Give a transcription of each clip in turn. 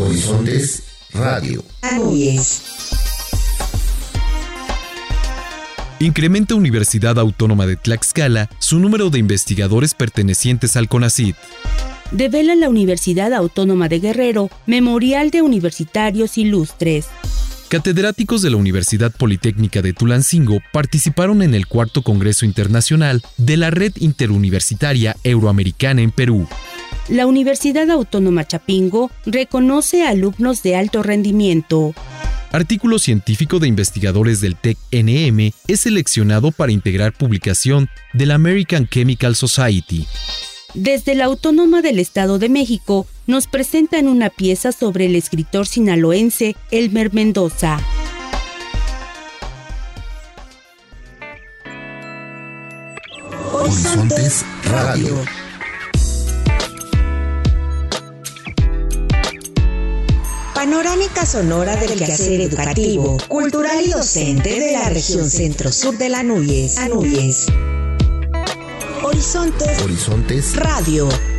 Horizontes Radio. Incrementa Universidad Autónoma de Tlaxcala su número de investigadores pertenecientes al CONACIT. Devela la Universidad Autónoma de Guerrero Memorial de Universitarios Ilustres. Catedráticos de la Universidad Politécnica de Tulancingo participaron en el cuarto Congreso Internacional de la Red Interuniversitaria Euroamericana en Perú. La Universidad Autónoma Chapingo reconoce a alumnos de alto rendimiento. Artículo científico de investigadores del TEC-NM es seleccionado para integrar publicación de la American Chemical Society. Desde la Autónoma del Estado de México nos presentan una pieza sobre el escritor sinaloense Elmer Mendoza. Horizontes Radio. Panorámica sonora del quehacer educativo, cultural y docente de la región centro-sur de la Anuyes. Horizontes, Horizontes Radio.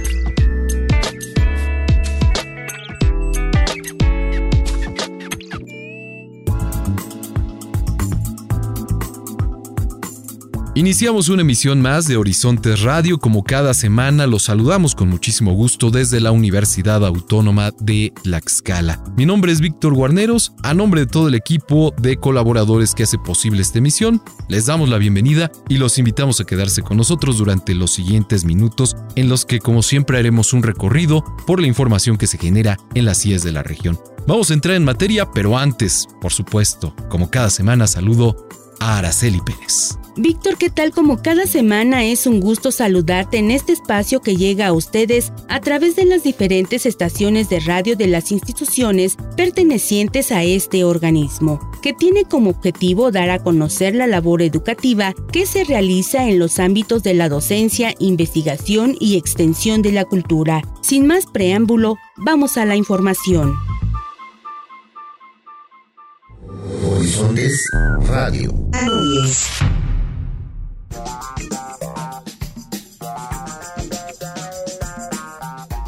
Iniciamos una emisión más de Horizontes Radio. Como cada semana, los saludamos con muchísimo gusto desde la Universidad Autónoma de Tlaxcala. Mi nombre es Víctor Guarneros. A nombre de todo el equipo de colaboradores que hace posible esta emisión, les damos la bienvenida y los invitamos a quedarse con nosotros durante los siguientes minutos, en los que, como siempre, haremos un recorrido por la información que se genera en las CIES de la región. Vamos a entrar en materia, pero antes, por supuesto, como cada semana, saludo a Araceli Pérez. Víctor, ¿qué tal? Como cada semana es un gusto saludarte en este espacio que llega a ustedes a través de las diferentes estaciones de radio de las instituciones pertenecientes a este organismo, que tiene como objetivo dar a conocer la labor educativa que se realiza en los ámbitos de la docencia, investigación y extensión de la cultura. Sin más preámbulo, vamos a la información. Horizontes Radio.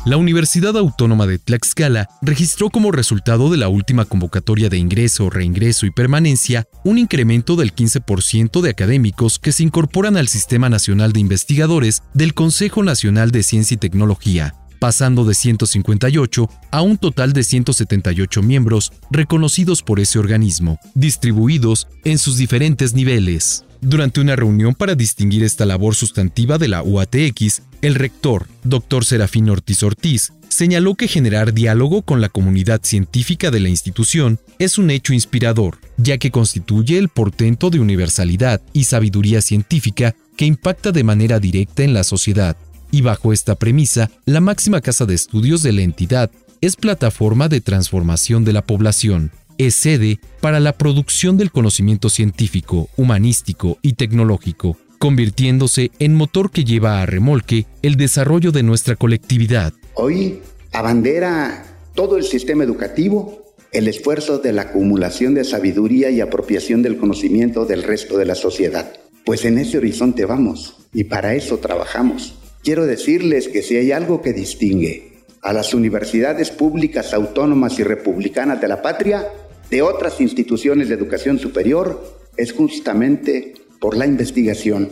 La Universidad Autónoma de Tlaxcala registró como resultado de la última convocatoria de ingreso, reingreso y permanencia un incremento del 15% de académicos que se incorporan al Sistema Nacional de Investigadores del Consejo Nacional de Ciencia y Tecnología, pasando de 158 a un total de 178 miembros reconocidos por ese organismo, distribuidos en sus diferentes niveles. Durante una reunión para distinguir esta labor sustantiva de la UATX, el rector, Dr. Serafín Ortiz Ortiz, señaló que generar diálogo con la comunidad científica de la institución es un hecho inspirador, ya que constituye el portento de universalidad y sabiduría científica que impacta de manera directa en la sociedad. Y bajo esta premisa, la máxima casa de estudios de la entidad es plataforma de transformación de la población, es sede para la producción del conocimiento científico, humanístico y tecnológico, convirtiéndose en motor que lleva a remolque el desarrollo de nuestra colectividad. Hoy abandera todo el sistema educativo el esfuerzo de la acumulación de sabiduría y apropiación del conocimiento del resto de la sociedad. Pues en ese horizonte vamos y para eso trabajamos. Quiero decirles que si hay algo que distingue a las universidades públicas autónomas y republicanas de la patria de otras instituciones de educación superior, es justamente por la investigación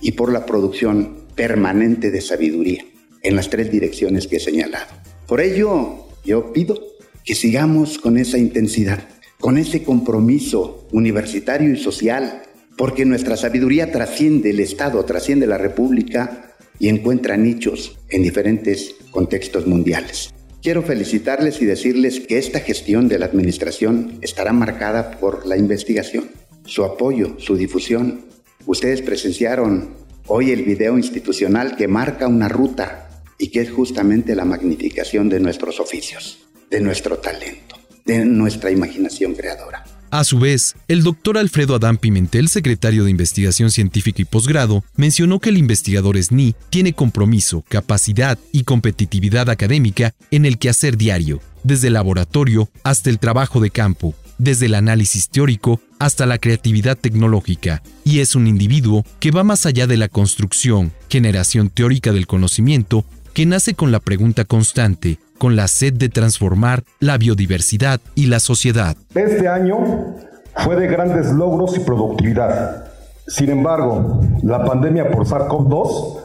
y por la producción permanente de sabiduría en las tres direcciones que he señalado. Por ello, yo pido que sigamos con esa intensidad, con ese compromiso universitario y social, porque nuestra sabiduría trasciende el Estado, trasciende la República y encuentra nichos en diferentes contextos mundiales. Quiero felicitarles y decirles que esta gestión de la Administración estará marcada por la investigación, su apoyo, su difusión. Ustedes presenciaron hoy el video institucional que marca una ruta y que es justamente la magnificación de nuestros oficios, de nuestro talento, de nuestra imaginación creadora. A su vez, el doctor Alfredo Adán Pimentel, secretario de Investigación Científica y Posgrado, mencionó que el investigador SNI tiene compromiso, capacidad y competitividad académica en el quehacer diario, desde el laboratorio hasta el trabajo de campo, desde el análisis teórico hasta la creatividad tecnológica, y es un individuo que va más allá de la construcción, generación teórica del conocimiento, que nace con la pregunta constante, con la sed de transformar la biodiversidad y la sociedad. Este año fue de grandes logros y productividad. Sin embargo, la pandemia por SARS-CoV-2,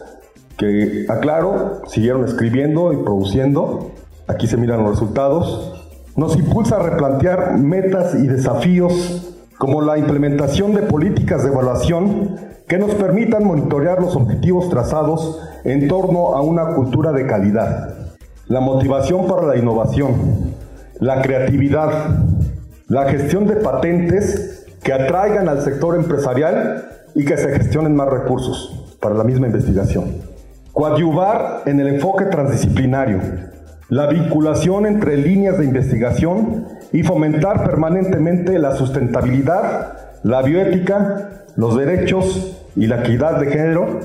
que aclaro, siguieron escribiendo y produciendo, aquí se miran los resultados, nos impulsa a replantear metas y desafíos como la implementación de políticas de evaluación que nos permitan monitorear los objetivos trazados en torno a una cultura de calidad, la motivación para la innovación, la creatividad, la gestión de patentes que atraigan al sector empresarial y que se gestionen más recursos para la misma investigación. Coadyuvar en el enfoque transdisciplinario, la vinculación entre líneas de investigación y fomentar permanentemente la sustentabilidad, la bioética, los derechos y la equidad de género,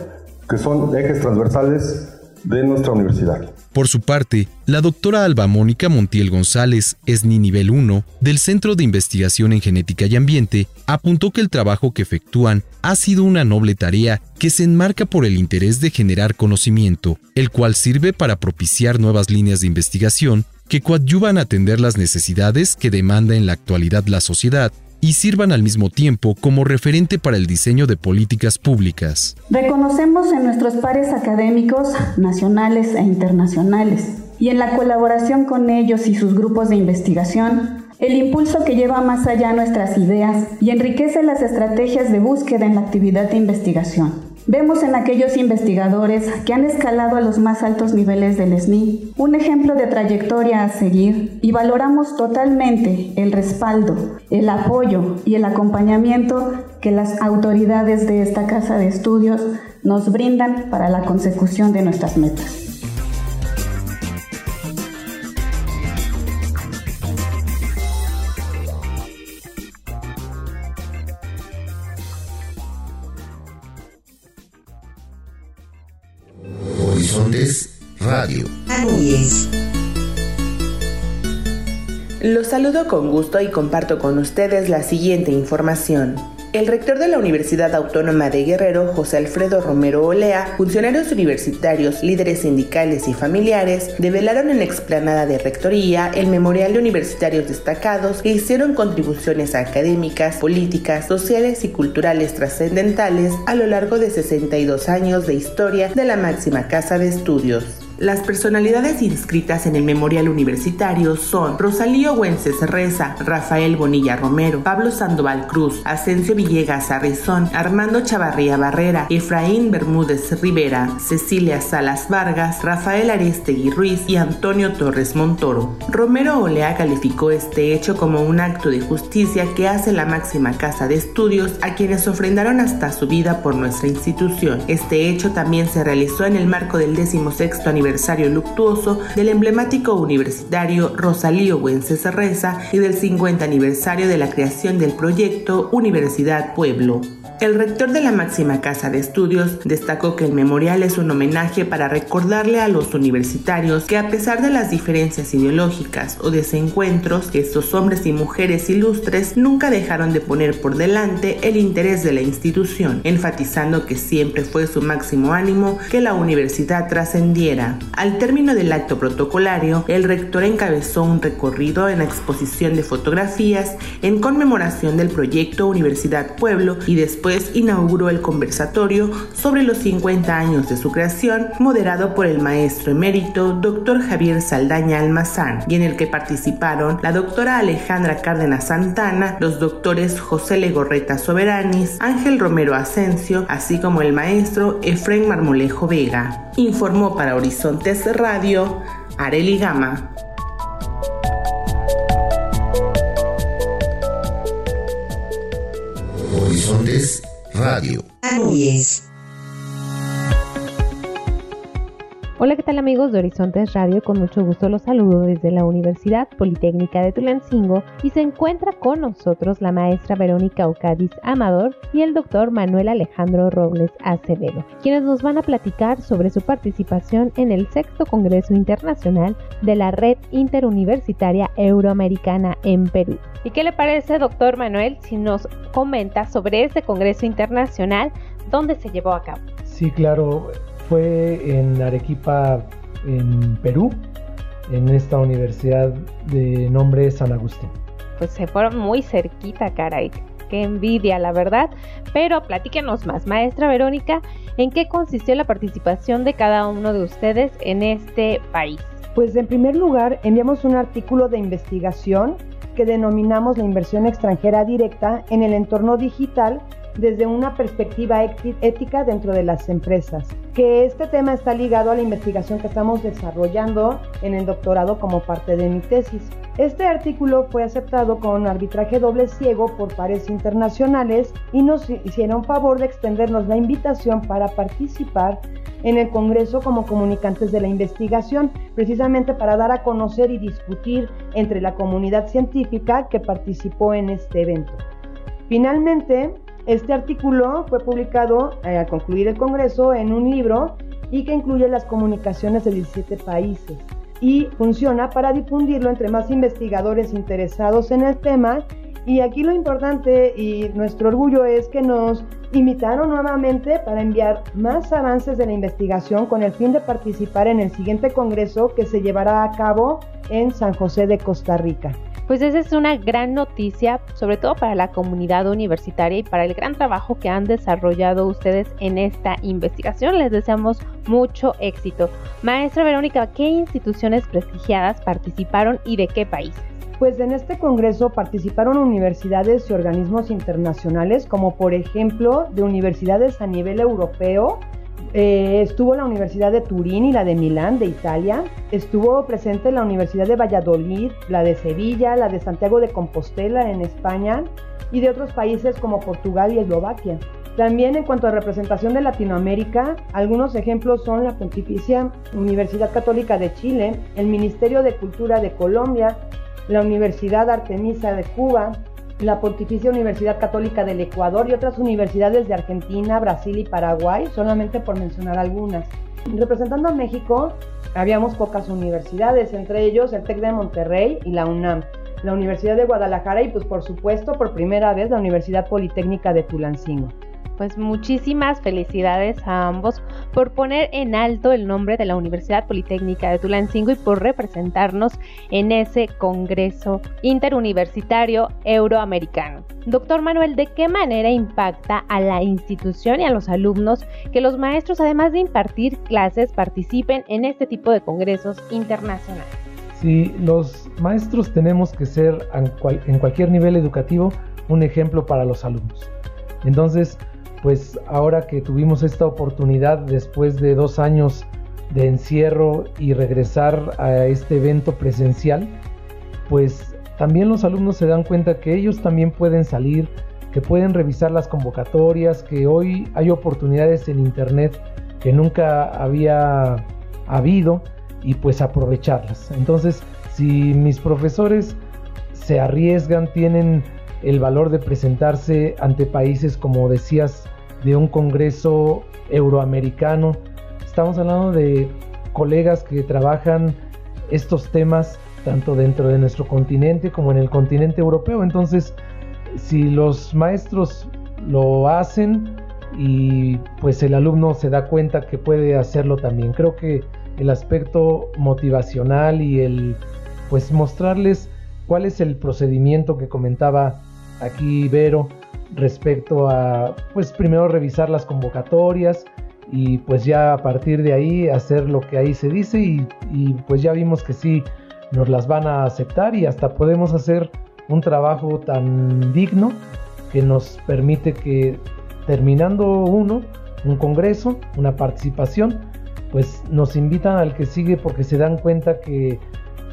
que son ejes transversales de nuestra universidad. Por su parte, la doctora Alba Mónica Montiel González, ESNI nivel 1, del Centro de Investigación en Genética y Ambiente, apuntó que el trabajo que efectúan ha sido una noble tarea que se enmarca por el interés de generar conocimiento, el cual sirve para propiciar nuevas líneas de investigación que coadyuvan a atender las necesidades que demanda en la actualidad la sociedad y sirvan al mismo tiempo como referente para el diseño de políticas públicas. Reconocemos en nuestros pares académicos nacionales e internacionales y en la colaboración con ellos y sus grupos de investigación el impulso que lleva más allá nuestras ideas y enriquece las estrategias de búsqueda en la actividad de investigación. Vemos en aquellos investigadores que han escalado a los más altos niveles del SNI un ejemplo de trayectoria a seguir y valoramos totalmente el respaldo, el apoyo y el acompañamiento que las autoridades de esta casa de estudios nos brindan para la consecución de nuestras metas. Radio. Los saludo con gusto y comparto con ustedes la siguiente información. El rector de la Universidad Autónoma de Guerrero, José Alfredo Romero Olea, funcionarios universitarios, líderes sindicales y familiares develaron en la explanada de rectoría el memorial de universitarios destacados que hicieron contribuciones académicas, políticas, sociales y culturales trascendentales a lo largo de 62 años de historia de la máxima casa de estudios. Las personalidades inscritas en el memorial universitario son Rosalío Güences Reza, Rafael Bonilla Romero, Pablo Sandoval Cruz, Asensio Villegas Arrizón, Armando Chavarría Barrera, Efraín Bermúdez Rivera, Cecilia Salas Vargas, Rafael Arestegui Ruiz y Antonio Torres Montoro. Romero Olea calificó este hecho como un acto de justicia que hace la máxima casa de estudios a quienes ofrendaron hasta su vida por nuestra institución. Este hecho también se realizó en el marco del 16 aniversario aniversario luctuoso del emblemático universitario Rosalío Güences Reza y del 50 aniversario de la creación del proyecto Universidad Pueblo. El rector de la máxima casa de estudios destacó que el memorial es un homenaje para recordarle a los universitarios que a pesar de las diferencias ideológicas o desencuentros, estos hombres y mujeres ilustres nunca dejaron de poner por delante el interés de la institución, enfatizando que siempre fue su máximo ánimo que la universidad trascendiera. Al término del acto protocolario, el rector encabezó un recorrido en la exposición de fotografías en conmemoración del proyecto Universidad Pueblo y después inauguró el conversatorio sobre los 50 años de su creación, moderado por el maestro emérito Dr. Javier Saldaña Almazán, y en el que participaron la doctora Alejandra Cárdenas Santana, los doctores José Legorreta Soberanis, Ángel Romero Asensio, así como el maestro Efraín Marmolejo Vega. Informó para Horizontes Radio Areli Gama. Horizontes Radio. Hola, ¿qué tal amigos de Horizontes Radio? Con mucho gusto los saludo desde la Universidad Politécnica de Tulancingo y se encuentra con nosotros la maestra Verónica Ocadiz Amador y el doctor Manuel Alejandro Robles Acevedo, quienes nos van a platicar sobre su participación en el sexto Congreso Internacional de la Red Interuniversitaria Euroamericana en Perú. ¿Y qué le parece, doctor Manuel, si nos comenta sobre este Congreso Internacional, dónde se llevó a cabo? Sí, claro fue en Arequipa, en Perú, en esta universidad de nombre San Agustín. Pues se fueron muy cerquita, caray. Qué envidia, la verdad. Pero platíquenos más, maestra Verónica, ¿en qué consistió la participación de cada uno de ustedes en este país? Pues en primer lugar, enviamos un artículo de investigación que denominamos la inversión extranjera directa en el entorno digital desde una perspectiva ética dentro de las empresas, que este tema está ligado a la investigación que estamos desarrollando en el doctorado como parte de mi tesis. Este artículo fue aceptado con arbitraje doble ciego por pares internacionales y nos hicieron favor de extendernos la invitación para participar en el Congreso como comunicantes de la investigación, precisamente para dar a conocer y discutir entre la comunidad científica que participó en este evento. Finalmente, este artículo fue publicado eh, al concluir el Congreso en un libro y que incluye las comunicaciones de 17 países y funciona para difundirlo entre más investigadores interesados en el tema. Y aquí lo importante y nuestro orgullo es que nos invitaron nuevamente para enviar más avances de la investigación con el fin de participar en el siguiente congreso que se llevará a cabo en San José de Costa Rica. Pues esa es una gran noticia, sobre todo para la comunidad universitaria y para el gran trabajo que han desarrollado ustedes en esta investigación. Les deseamos mucho éxito. Maestra Verónica, ¿qué instituciones prestigiadas participaron y de qué países? Pues en este congreso participaron universidades y organismos internacionales, como por ejemplo de universidades a nivel europeo, eh, estuvo la Universidad de Turín y la de Milán, de Italia. Estuvo presente la Universidad de Valladolid, la de Sevilla, la de Santiago de Compostela en España y de otros países como Portugal y Eslovaquia. También en cuanto a representación de Latinoamérica, algunos ejemplos son la Pontificia Universidad Católica de Chile, el Ministerio de Cultura de Colombia, la Universidad Artemisa de Cuba, la Pontificia Universidad Católica del Ecuador y otras universidades de Argentina, Brasil y Paraguay, solamente por mencionar algunas. Representando a México, habíamos pocas universidades, entre ellos el TEC de Monterrey y la UNAM, la Universidad de Guadalajara y pues por supuesto por primera vez la Universidad Politécnica de Tulancingo pues muchísimas felicidades a ambos por poner en alto el nombre de la Universidad Politécnica de Tulancingo y por representarnos en ese Congreso Interuniversitario Euroamericano. Doctor Manuel, ¿de qué manera impacta a la institución y a los alumnos que los maestros, además de impartir clases, participen en este tipo de congresos internacionales? Sí, los maestros tenemos que ser en cualquier nivel educativo un ejemplo para los alumnos. Entonces, pues ahora que tuvimos esta oportunidad después de dos años de encierro y regresar a este evento presencial, pues también los alumnos se dan cuenta que ellos también pueden salir, que pueden revisar las convocatorias, que hoy hay oportunidades en internet que nunca había habido y pues aprovecharlas. Entonces, si mis profesores se arriesgan, tienen el valor de presentarse ante países, como decías, de un Congreso euroamericano. Estamos hablando de colegas que trabajan estos temas tanto dentro de nuestro continente como en el continente europeo. Entonces, si los maestros lo hacen y pues el alumno se da cuenta que puede hacerlo también. Creo que el aspecto motivacional y el pues mostrarles cuál es el procedimiento que comentaba aquí Vero respecto a, pues primero revisar las convocatorias y pues ya a partir de ahí hacer lo que ahí se dice y, pues ya vimos que sí nos las van a aceptar y hasta podemos hacer un trabajo tan digno que nos permite que terminando uno, un congreso, una participación, pues nos invitan al que sigue porque se dan cuenta que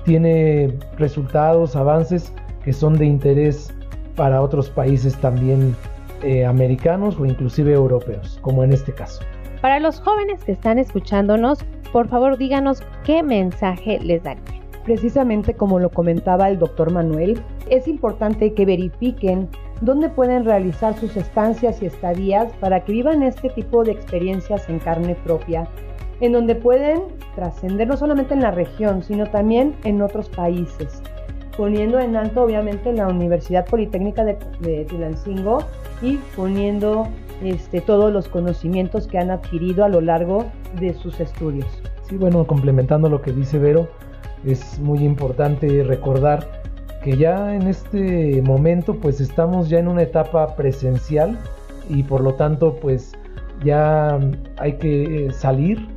tiene resultados, avances que son de interés para otros países también eh, americanos o inclusive europeos, como en este caso. Para los jóvenes que están escuchándonos, por favor díganos qué mensaje les daría. Precisamente como lo comentaba el doctor Manuel, es importante que verifiquen dónde pueden realizar sus estancias y estadías para que vivan este tipo de experiencias en carne propia, en donde pueden trascender no solamente en la región, sino también en otros países poniendo en alto obviamente la Universidad Politécnica de, Tulancingo y poniendo este, todos los conocimientos que han adquirido a lo largo de sus estudios. Sí, bueno, complementando lo que dice Vero, es muy importante recordar que ya en este momento pues estamos ya en una etapa presencial y por lo tanto pues ya hay que eh, salir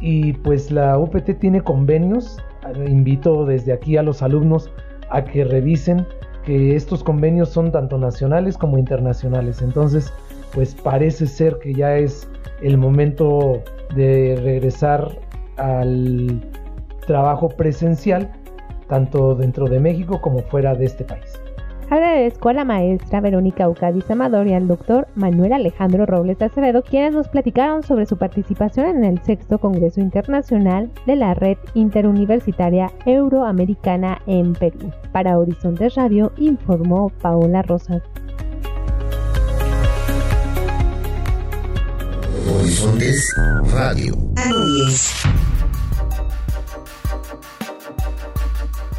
y pues la UPT tiene convenios. Invito desde aquí a los alumnos a que revisen que estos convenios son tanto nacionales como internacionales. Entonces, pues parece ser que ya es el momento de regresar al trabajo presencial, tanto dentro de México como fuera de este país. Agradezco a la maestra Verónica Ucadiz Amador y al doctor Manuel Alejandro Robles Acevedo, quienes nos platicaron sobre su participación en el sexto Congreso Internacional de la Red Interuniversitaria Euroamericana en Perú. Para Horizontes Radio informó Paola Rosas. Horizontes Radio.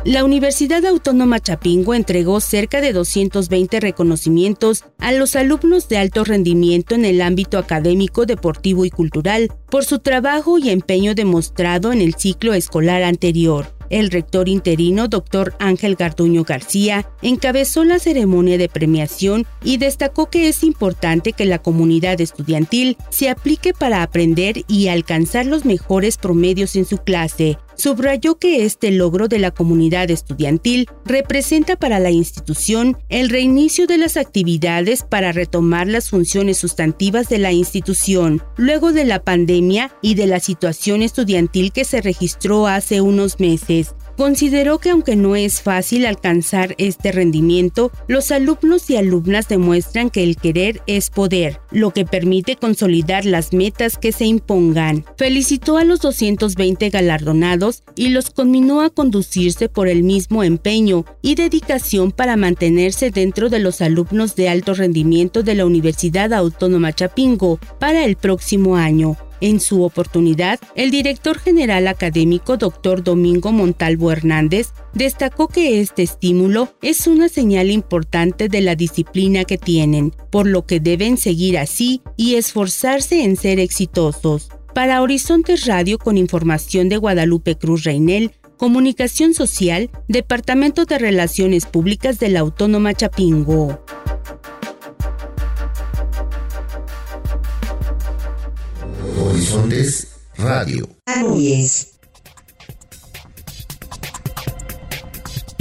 La Universidad Autónoma Chapingo entregó cerca de 220 reconocimientos a los alumnos de alto rendimiento en el ámbito académico, deportivo y cultural por su trabajo y empeño demostrado en el ciclo escolar anterior. El rector interino, doctor Ángel Garduño García, encabezó la ceremonia de premiación y destacó que es importante que la comunidad estudiantil se aplique para aprender y alcanzar los mejores promedios en su clase, subrayó que este logro de la comunidad estudiantil representa para la institución el reinicio de las actividades para retomar las funciones sustantivas de la institución, luego de la pandemia y de la situación estudiantil que se registró hace unos meses. Consideró que aunque no es fácil alcanzar este rendimiento, los alumnos y alumnas demuestran que el querer es poder, lo que permite consolidar las metas que se impongan. Felicitó a los 220 galardonados y los conminó a conducirse por el mismo empeño y dedicación para mantenerse dentro de los alumnos de alto rendimiento de la Universidad Autónoma Chapingo para el próximo año. En su oportunidad, el director general académico Dr. Domingo Montalvo Hernández destacó que este estímulo es una señal importante de la disciplina que tienen, por lo que deben seguir así y esforzarse en ser exitosos. Para Horizontes Radio con información de Guadalupe Cruz Reinel, Comunicación Social, Departamento de Relaciones Públicas de la Autónoma Chapingo. Horizontes Radio.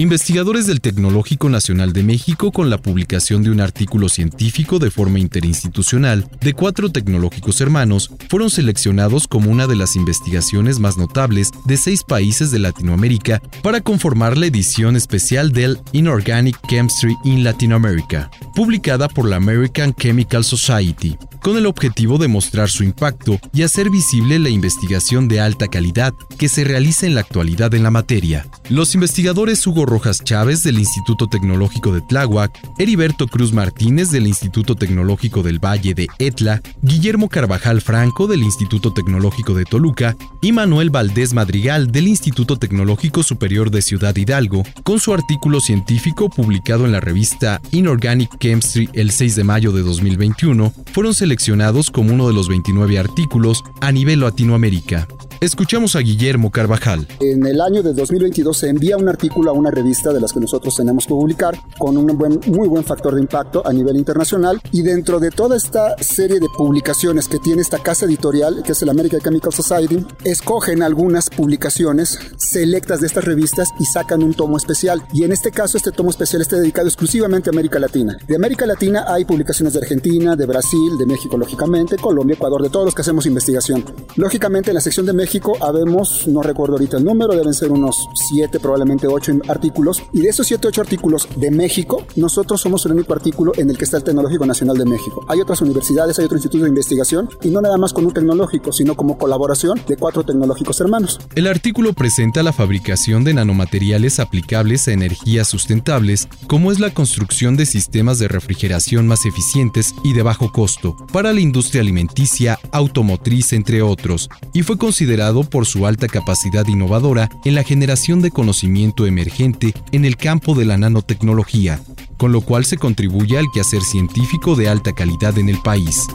Investigadores del Tecnológico Nacional de México, con la publicación de un artículo científico de forma interinstitucional de cuatro tecnológicos hermanos, fueron seleccionados como una de las investigaciones más notables de seis países de Latinoamérica para conformar la edición especial del Inorganic Chemistry in Latin America, publicada por la American Chemical Society con el objetivo de mostrar su impacto y hacer visible la investigación de alta calidad que se realiza en la actualidad en la materia. Los investigadores Hugo Rojas Chávez del Instituto Tecnológico de Tláhuac, Heriberto Cruz Martínez del Instituto Tecnológico del Valle de Etla, Guillermo Carvajal Franco del Instituto Tecnológico de Toluca y Manuel Valdés Madrigal del Instituto Tecnológico Superior de Ciudad Hidalgo, con su artículo científico publicado en la revista Inorganic Chemistry el 6 de mayo de 2021, fueron seleccionados como uno de los 29 artículos a nivel Latinoamérica. Escuchamos a Guillermo Carvajal. En el año de 2022 se envía un artículo a una revista de las que nosotros tenemos que publicar con un buen, muy buen factor de impacto a nivel internacional y dentro de toda esta serie de publicaciones que tiene esta casa editorial, que es el American Chemical Society, escogen algunas publicaciones selectas de estas revistas y sacan un tomo especial. Y en este caso este tomo especial está dedicado exclusivamente a América Latina. De América Latina hay publicaciones de Argentina, de Brasil, de México lógicamente, Colombia, Ecuador, de todos los que hacemos investigación. Lógicamente en la sección de México México habemos, no recuerdo ahorita el número, deben ser unos 7, probablemente 8 artículos. Y de esos 7, 8 artículos de México, nosotros somos el único artículo en el que está el Tecnológico Nacional de México. Hay otras universidades, hay otros institutos de investigación, y no nada más con un tecnológico, sino como colaboración de cuatro tecnológicos hermanos. El artículo presenta la fabricación de nanomateriales aplicables a energías sustentables, como es la construcción de sistemas de refrigeración más eficientes y de bajo costo, para la industria alimenticia, automotriz, entre otros, y fue considerado por su alta capacidad innovadora en la generación de conocimiento emergente en el campo de la nanotecnología, con lo cual se contribuye al quehacer científico de alta calidad en el país.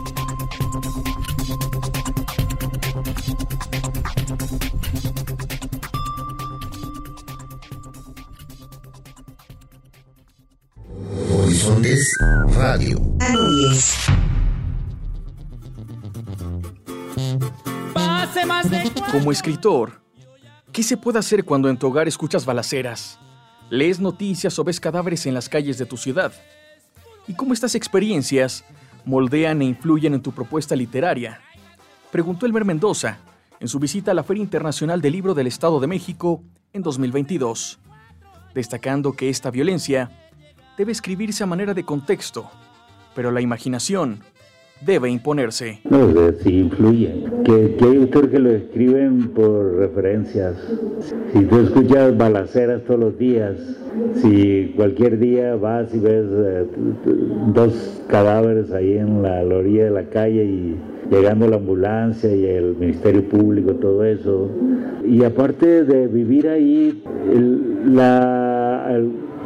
Horizontes Radio. Como escritor, ¿qué se puede hacer cuando en tu hogar escuchas balaceras, lees noticias o ves cadáveres en las calles de tu ciudad? ¿Y cómo estas experiencias moldean e influyen en tu propuesta literaria? Preguntó Elmer Mendoza en su visita a la Feria Internacional del Libro del Estado de México en 2022, destacando que esta violencia debe escribirse a manera de contexto, pero la imaginación debe imponerse. No, sí influye. Que, hay autores que lo escriben por referencias. Si tú escuchas balaceras todos los días, si cualquier día vas y ves eh, dos cadáveres ahí en la, orilla de la calle y llegando la ambulancia y el Ministerio Público, todo eso. Y aparte de vivir ahí, la,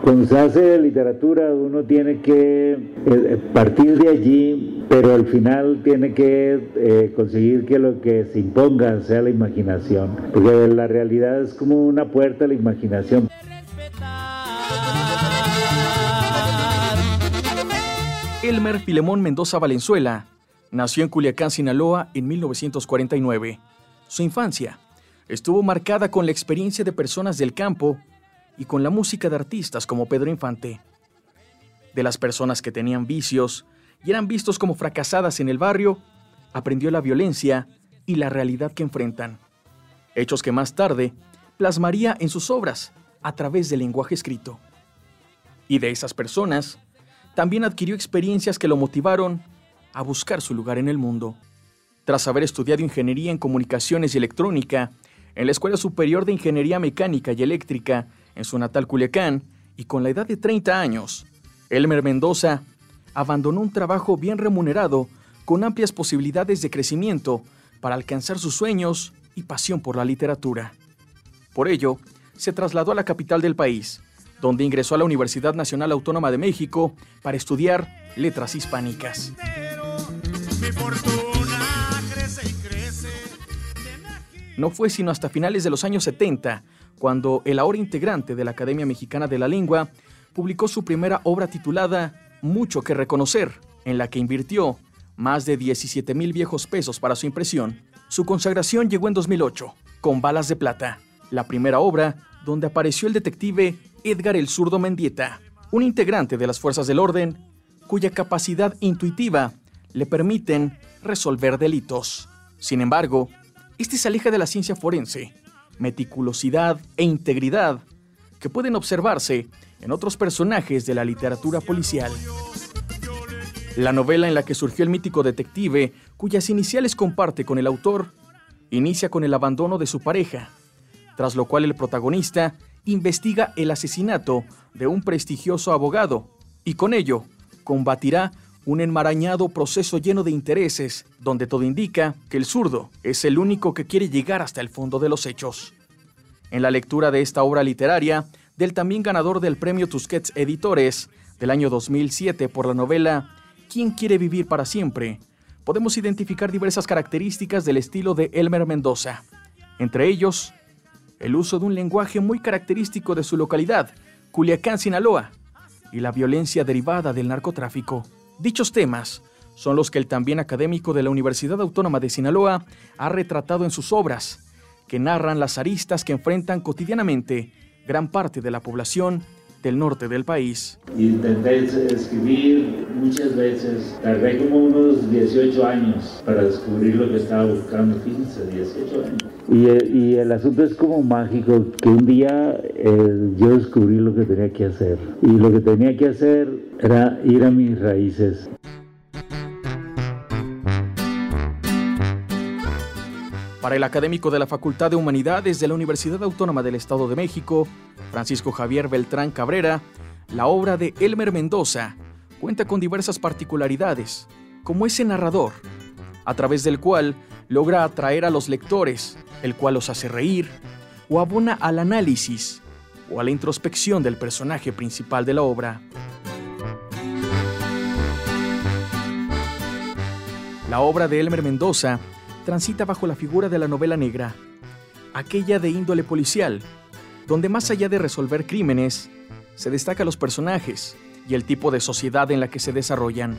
cuando se hace literatura uno tiene que eh, partir de allí, pero al final tiene que eh, conseguir que lo que se imponga sea la imaginación, porque la realidad es como una puerta a la imaginación. Elmer Filemón Mendoza Valenzuela nació en Culiacán, Sinaloa, en 1949. Su infancia estuvo marcada con la experiencia de personas del campo y con la música de artistas como Pedro Infante. De las personas que tenían vicios y eran vistos como fracasadas en el barrio, aprendió la violencia y la realidad que enfrentan. Hechos que más tarde plasmaría en sus obras a través del lenguaje escrito. Y de esas personas, también adquirió experiencias que lo motivaron a buscar su lugar en el mundo. Tras haber estudiado ingeniería en comunicaciones y electrónica en la Escuela Superior de Ingeniería Mecánica y Eléctrica en su natal Culiacán y con la edad de 30 años, Elmer Mendoza abandonó un trabajo bien remunerado con amplias posibilidades de crecimiento para alcanzar sus sueños y pasión por la literatura. Por ello, se trasladó a la capital del país, donde ingresó a la Universidad Nacional Autónoma de México para estudiar letras hispánicas. No fue sino hasta finales de los años 70 cuando el ahora integrante de la Academia Mexicana de la Lengua publicó su primera obra titulada Mucho que reconocer, en la que invirtió más de 17 mil viejos pesos para su impresión. Su consagración llegó en 2008, con Balas de Plata, la primera obra donde apareció el detective Edgar el Zurdo Mendieta, un integrante de las fuerzas del orden cuya capacidad intuitiva le permiten resolver delitos. Sin embargo, este se aleja de la ciencia forense meticulosidad e integridad que pueden observarse en otros personajes de la literatura policial. La novela en la que surgió el mítico detective, cuyas iniciales comparte con el autor, inicia con el abandono de su pareja, tras lo cual el protagonista investiga el asesinato de un prestigioso abogado y con ello combatirá un enmarañado proceso lleno de intereses, donde todo indica que el zurdo es el único que quiere llegar hasta el fondo de los hechos. En la lectura de esta obra literaria, del también ganador del premio Tusquets Editores del año 2007 por la novela ¿Quién quiere vivir para siempre?, podemos identificar diversas características del estilo de Elmer Mendoza. Entre ellos, el uso de un lenguaje muy característico de su localidad, Culiacán, Sinaloa, y la violencia derivada del narcotráfico. Dichos temas son los que el también académico de la Universidad Autónoma de Sinaloa ha retratado en sus obras, que narran las aristas que enfrentan cotidianamente gran parte de la población del norte del país. Escribir muchas veces, tardé como unos 18 años para descubrir lo que estaba buscando, 15, 18 años. Y, y el asunto es como mágico, que un día eh, yo descubrí lo que tenía que hacer. Y lo que tenía que hacer era ir a mis raíces. Para el académico de la Facultad de Humanidades de la Universidad Autónoma del Estado de México, Francisco Javier Beltrán Cabrera, la obra de Elmer Mendoza cuenta con diversas particularidades, como ese narrador, a través del cual logra atraer a los lectores, el cual los hace reír, o abona al análisis o a la introspección del personaje principal de la obra. La obra de Elmer Mendoza transita bajo la figura de la novela negra, aquella de índole policial, donde más allá de resolver crímenes, se destaca los personajes y el tipo de sociedad en la que se desarrollan.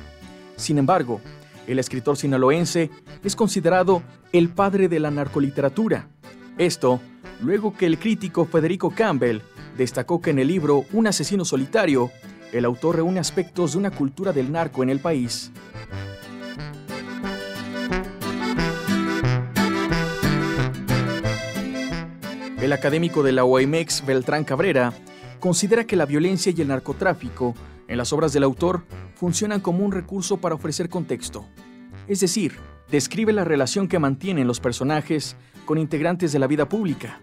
Sin embargo, el escritor sinaloense es considerado el padre de la narcoliteratura. Esto, luego que el crítico Federico Campbell destacó que en el libro Un asesino solitario, el autor reúne aspectos de una cultura del narco en el país. El académico de la OIMEX, Beltrán Cabrera, considera que la violencia y el narcotráfico en las obras del autor funcionan como un recurso para ofrecer contexto. Es decir, describe la relación que mantienen los personajes con integrantes de la vida pública.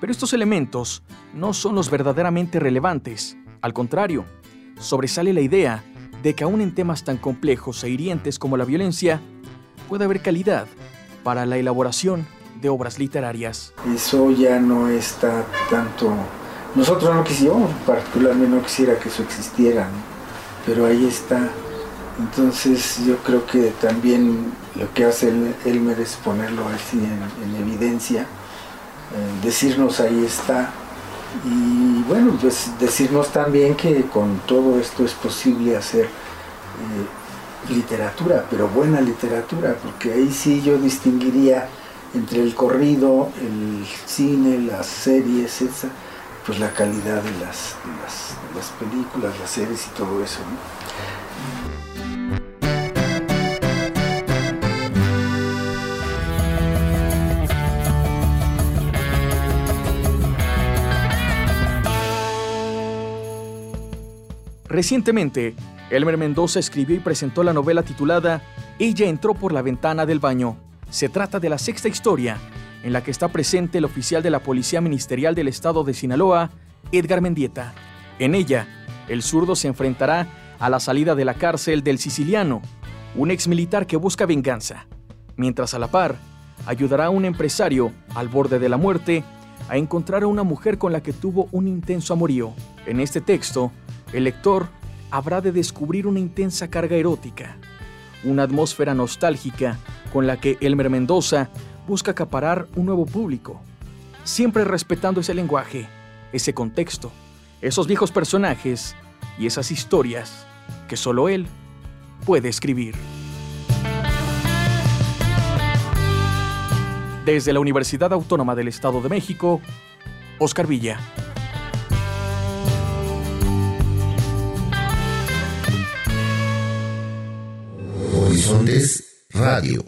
Pero estos elementos no son los verdaderamente relevantes. Al contrario, sobresale la idea de que aún en temas tan complejos e hirientes como la violencia, puede haber calidad para la elaboración de obras literarias. Eso ya no está tanto... Nosotros no quisimos, particularmente no quisiera que eso existiera, pero ahí está. Entonces yo creo que también lo que hace Elmer es ponerlo así en, evidencia, eh, decirnos ahí está, y bueno, pues decirnos también que con todo esto es posible hacer eh, literatura, pero buena literatura, porque ahí sí yo distinguiría entre el corrido, el cine, las series, esa, pues la calidad de las, las, películas, las series y todo eso. Recientemente, Elmer Mendoza escribió y presentó la novela titulada Ella entró por la ventana del baño. Se trata de la sexta historia en la que está presente el oficial de la Policía Ministerial del Estado de Sinaloa, Edgar Mendieta. En ella, el zurdo se enfrentará a la salida de la cárcel del siciliano, un ex militar que busca venganza, mientras a la par ayudará a un empresario al borde de la muerte a encontrar a una mujer con la que tuvo un intenso amorío. En este texto, el lector habrá de descubrir una intensa carga erótica, una atmósfera nostálgica con la que Elmer Mendoza busca acaparar un nuevo público, siempre respetando ese lenguaje, ese contexto, esos viejos personajes y esas historias que solo él puede escribir. Desde la Universidad Autónoma del Estado de México, Oscar Villa. Horizontes Radio.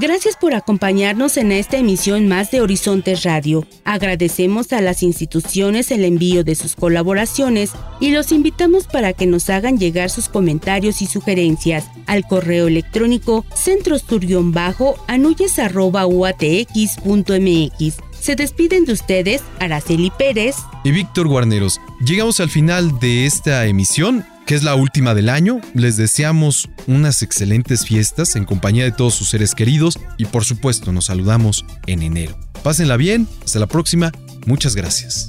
Gracias por acompañarnos en esta emisión más de Horizontes Radio. Agradecemos a las instituciones el envío de sus colaboraciones y los invitamos para que nos hagan llegar sus comentarios y sugerencias al correo electrónico centrostudio-uatx.mx se despiden de ustedes Araceli Pérez y Víctor Guarneros. Llegamos al final de esta emisión, que es la última del año. Les deseamos unas excelentes fiestas en compañía de todos sus seres queridos y por supuesto nos saludamos en enero. Pásenla bien, hasta la próxima, muchas gracias.